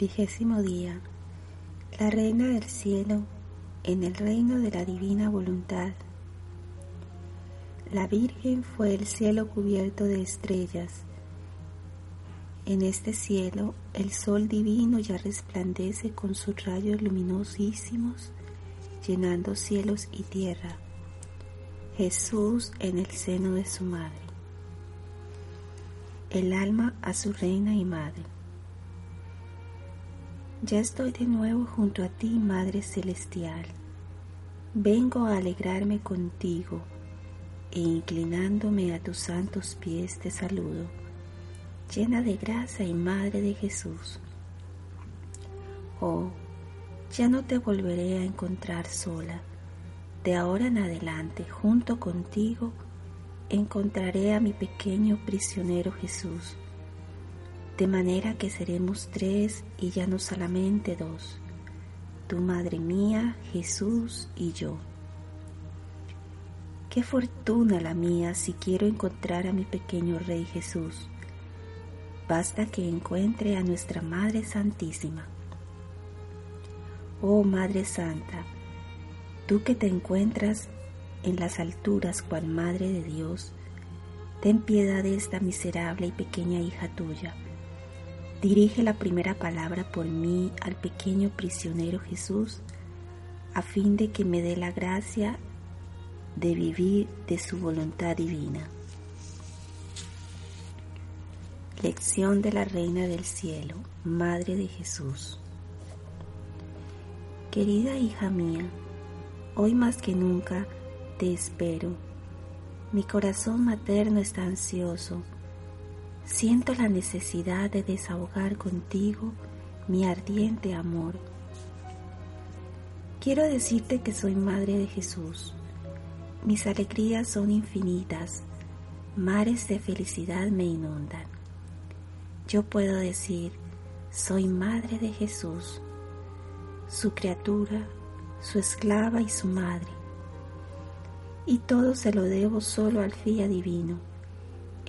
Vigésimo día. La Reina del Cielo en el reino de la divina voluntad. La Virgen fue el cielo cubierto de estrellas. En este cielo el sol divino ya resplandece con sus rayos luminosísimos, llenando cielos y tierra. Jesús en el seno de su madre. El alma a su reina y madre. Ya estoy de nuevo junto a ti, Madre Celestial. Vengo a alegrarme contigo e inclinándome a tus santos pies te saludo, llena de gracia y Madre de Jesús. Oh, ya no te volveré a encontrar sola. De ahora en adelante, junto contigo, encontraré a mi pequeño prisionero Jesús de manera que seremos tres y ya no solamente dos, tu Madre mía, Jesús y yo. Qué fortuna la mía si quiero encontrar a mi pequeño Rey Jesús. Basta que encuentre a nuestra Madre Santísima. Oh Madre Santa, tú que te encuentras en las alturas cual Madre de Dios, ten piedad de esta miserable y pequeña hija tuya Dirige la primera palabra por mí al pequeño prisionero Jesús, a fin de que me dé la gracia de vivir de su voluntad divina. Lección de la Reina del Cielo, Madre de Jesús. Querida hija mía, hoy más que nunca te espero. Mi corazón materno está ansioso Siento la necesidad de desahogar contigo mi ardiente amor. Quiero decirte que soy Madre de Jesús. Mis alegrías son infinitas, mares de felicidad me inundan. Yo puedo decir, soy Madre de Jesús, su criatura, su esclava y su madre. Y todo se lo debo solo al Fía Divino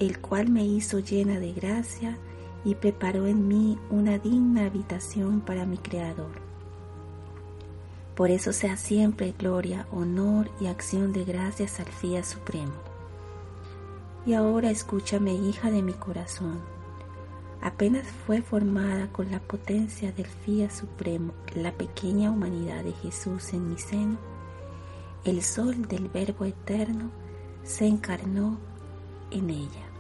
el cual me hizo llena de gracia y preparó en mí una digna habitación para mi Creador. Por eso sea siempre gloria, honor y acción de gracias al Fía Supremo. Y ahora escúchame, hija de mi corazón. Apenas fue formada con la potencia del Fía Supremo la pequeña humanidad de Jesús en mi seno, el sol del Verbo Eterno se encarnó en ella.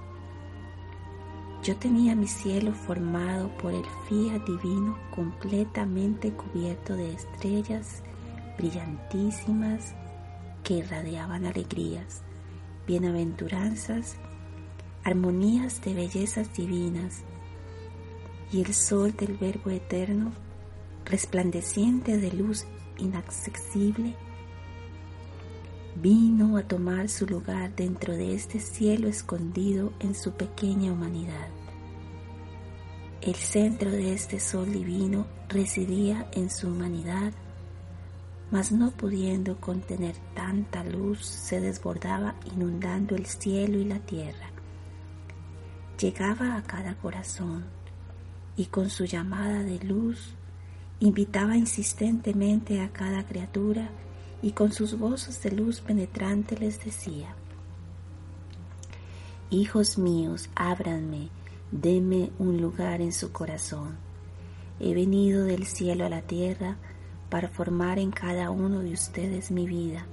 Yo tenía mi cielo formado por el fía divino completamente cubierto de estrellas brillantísimas que irradiaban alegrías, bienaventuranzas, armonías de bellezas divinas, y el sol del Verbo eterno, resplandeciente de luz inaccesible, vino a tomar su lugar dentro de este cielo escondido en su pequeña humanidad. El centro de este sol divino residía en su humanidad, mas no pudiendo contener tanta luz, se desbordaba inundando el cielo y la tierra. Llegaba a cada corazón y con su llamada de luz invitaba insistentemente a cada criatura y con sus voces de luz penetrante les decía, Hijos míos, ábranme, denme un lugar en su corazón. He venido del cielo a la tierra para formar en cada uno de ustedes mi vida.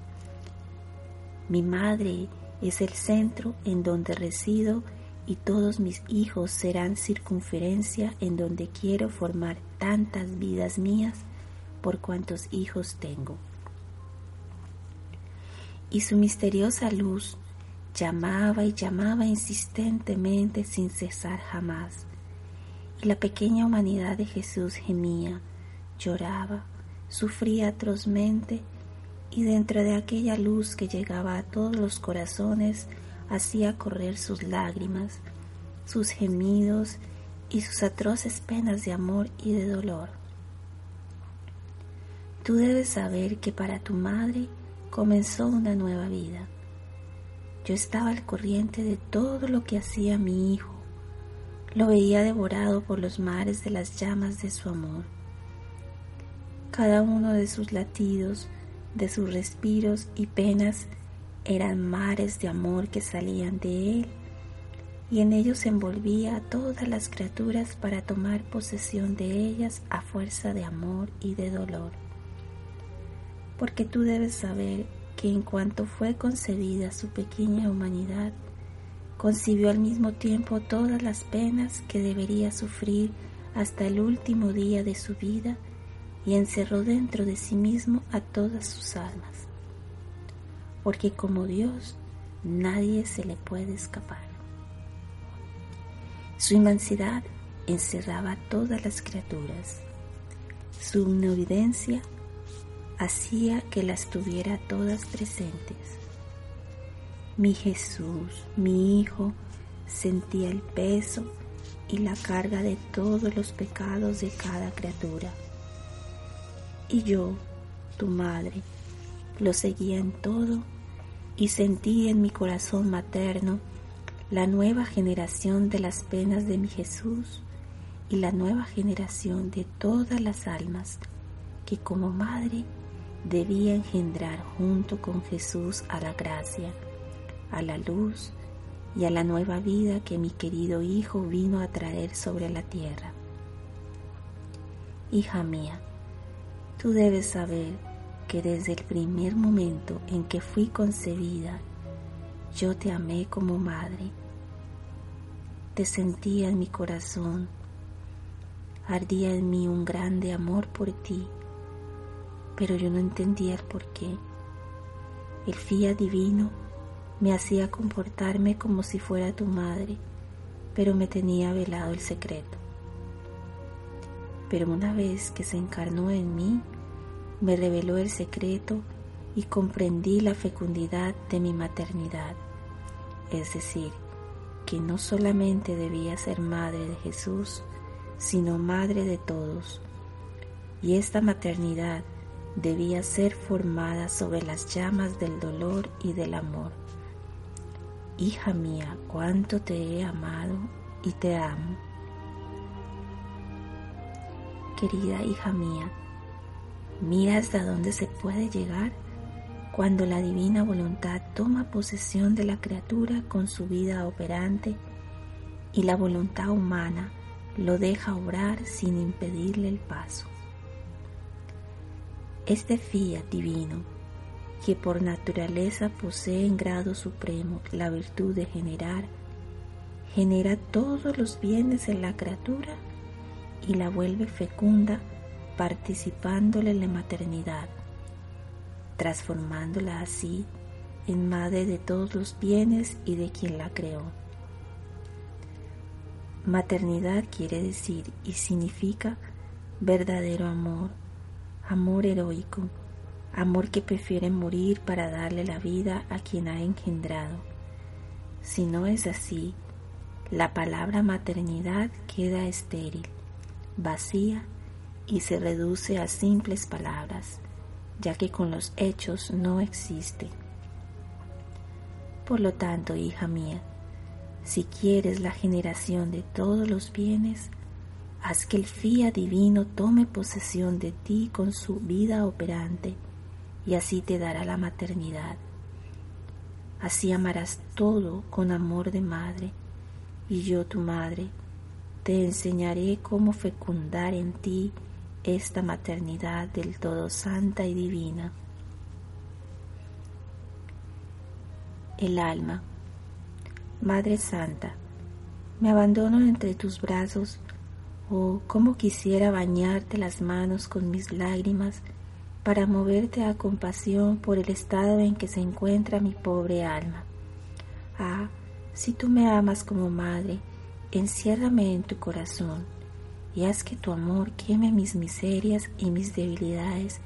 Mi madre es el centro en donde resido y todos mis hijos serán circunferencia en donde quiero formar tantas vidas mías por cuantos hijos tengo y su misteriosa luz llamaba y llamaba insistentemente sin cesar jamás. Y la pequeña humanidad de Jesús gemía, lloraba, sufría atrozmente y dentro de aquella luz que llegaba a todos los corazones hacía correr sus lágrimas, sus gemidos y sus atroces penas de amor y de dolor. Tú debes saber que para tu madre comenzó una nueva vida. Yo estaba al corriente de todo lo que hacía mi hijo, lo veía devorado por los mares de las llamas de su amor. Cada uno de sus latidos, de sus respiros y penas eran mares de amor que salían de él, y en ellos envolvía a todas las criaturas para tomar posesión de ellas a fuerza de amor y de dolor. Porque tú debes saber que en cuanto fue concebida su pequeña humanidad, concibió al mismo tiempo todas las penas que debería sufrir hasta el último día de su vida y encerró dentro de sí mismo a todas sus almas. Porque como Dios, nadie se le puede escapar. Su inmensidad encerraba a todas las criaturas. Su omnividencia hacía que las tuviera todas presentes. Mi Jesús, mi Hijo, sentía el peso y la carga de todos los pecados de cada criatura. Y yo, tu madre, lo seguía en todo y sentí en mi corazón materno la nueva generación de las penas de mi Jesús y la nueva generación de todas las almas que como madre debía engendrar junto con Jesús a la gracia a la luz y a la nueva vida que mi querido Hijo vino a traer sobre la tierra. Hija mía, tú debes saber que desde el primer momento en que fui concebida, yo te amé como madre. Te sentía en mi corazón, ardía en mí un grande amor por ti, pero yo no entendía el por qué. El fía divino me hacía comportarme como si fuera tu madre, pero me tenía velado el secreto. Pero una vez que se encarnó en mí, me reveló el secreto y comprendí la fecundidad de mi maternidad, es decir, que no solamente debía ser madre de Jesús, sino madre de todos, y esta maternidad debía ser formada sobre las llamas del dolor y del amor Hija mía, cuánto te he amado y te amo. Querida hija mía, mira hasta dónde se puede llegar cuando la divina voluntad toma posesión de la criatura con su vida operante y la voluntad humana lo deja obrar sin impedirle el paso. Este fiat divino que por naturaleza posee en grado supremo la virtud de generar, genera todos los bienes en la criatura y la vuelve fecunda participándole la maternidad, transformándola así en madre de todos los bienes y de quien la creó. Maternidad quiere decir y significa verdadero amor, amor heroico, amor que prefiere morir para darle la vida a quien ha engendrado. Si no es así, la palabra maternidad queda estéril, vacía y se reduce a simples palabras, ya que con los hechos no existe. Por lo tanto, hija mía, si quieres la generación de todos los bienes, haz que el fía divino tome posesión de ti con su vida operante y así te dará la maternidad. Así amarás todo con amor de madre, y yo, tu madre, te enseñaré cómo fecundar en ti esta maternidad del todo santa y divina. El alma. Madre Santa, me abandono entre tus brazos, oh, cómo quisiera bañarte las manos con mis lágrimas para moverte a compasión por el estado en que se encuentra mi pobre alma. Ah, si tú me amas como madre, enciérrame en tu corazón y haz que tu amor queme mis miserias y mis debilidades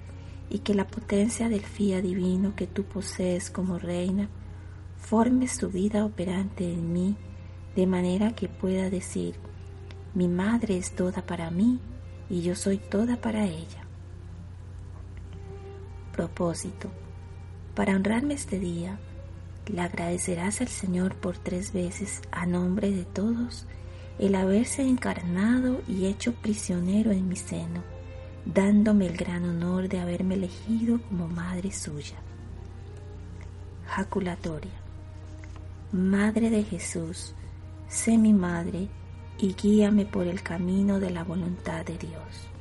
y que la potencia del fía divino que tú posees como reina forme su vida operante en mí de manera que pueda decir, mi madre es toda para mí y yo soy toda para ella. Propósito. Para honrarme este día, le agradecerás al Señor por tres veces a nombre de todos el haberse encarnado y hecho prisionero en mi seno, dándome el gran honor de haberme elegido como madre suya. Jaculatoria. Madre de Jesús, sé mi madre y guíame por el camino de la voluntad de Dios.